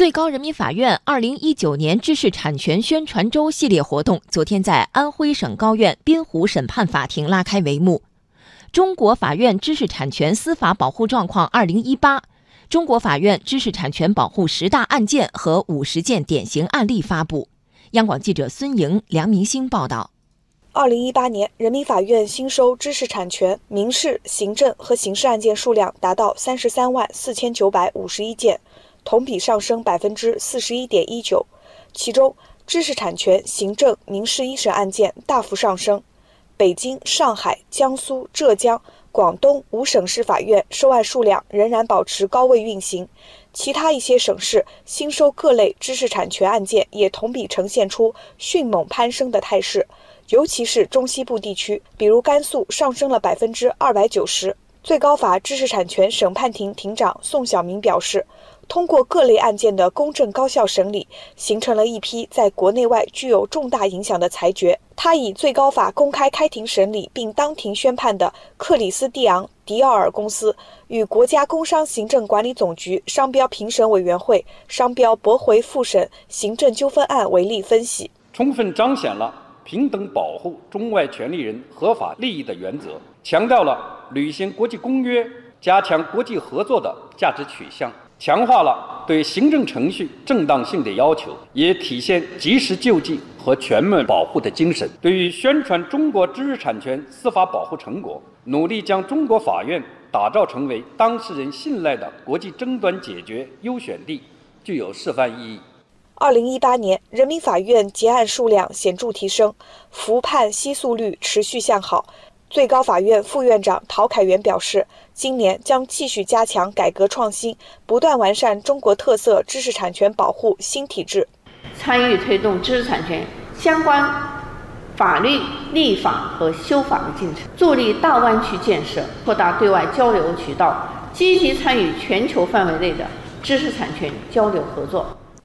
最高人民法院二零一九年知识产权宣传周系列活动昨天在安徽省高院滨湖审判法庭拉开帷幕。中国法院知识产权司法保护状况二零一八，中国法院知识产权保护十大案件和五十件典型案例发布。央广记者孙莹、梁明星报道。二零一八年，人民法院新收知识产权民事、行政和刑事案件数量达到三十三万四千九百五十一件。同比上升百分之四十一点一九，其中知识产权行政民事一审案件大幅上升。北京、上海、江苏、浙江、广东五省市法院收案数量仍然保持高位运行，其他一些省市新收各类知识产权案件也同比呈现出迅猛攀升的态势，尤其是中西部地区，比如甘肃上升了百分之二百九十。最高法知识产权审判庭庭长宋晓明表示。通过各类案件的公正高效审理，形成了一批在国内外具有重大影响的裁决。他以最高法公开开庭审理并当庭宣判的克里斯蒂昂·迪奥尔公司与国家工商行政管理总局商标评审委员会商标驳回复审行政纠纷案为例分析，充分彰显了平等保护中外权利人合法利益的原则，强调了履行国际公约、加强国际合作的价值取向。强化了对行政程序正当性的要求，也体现及时救济和全面保护的精神。对于宣传中国知识产权司法保护成果，努力将中国法院打造成为当事人信赖的国际争端解决优选地，具有示范意义。二零一八年，人民法院结案数量显著提升，服判息诉率持续向好。最高法院副院长陶凯元表示，今年将继续加强改革创新，不断完善中国特色知识产权保护新体制，参与推动知识产权相关法律立法和修法的进程，助力大湾区建设，扩大对外交流渠道，积极参与全球范围内的知识产权交流合作。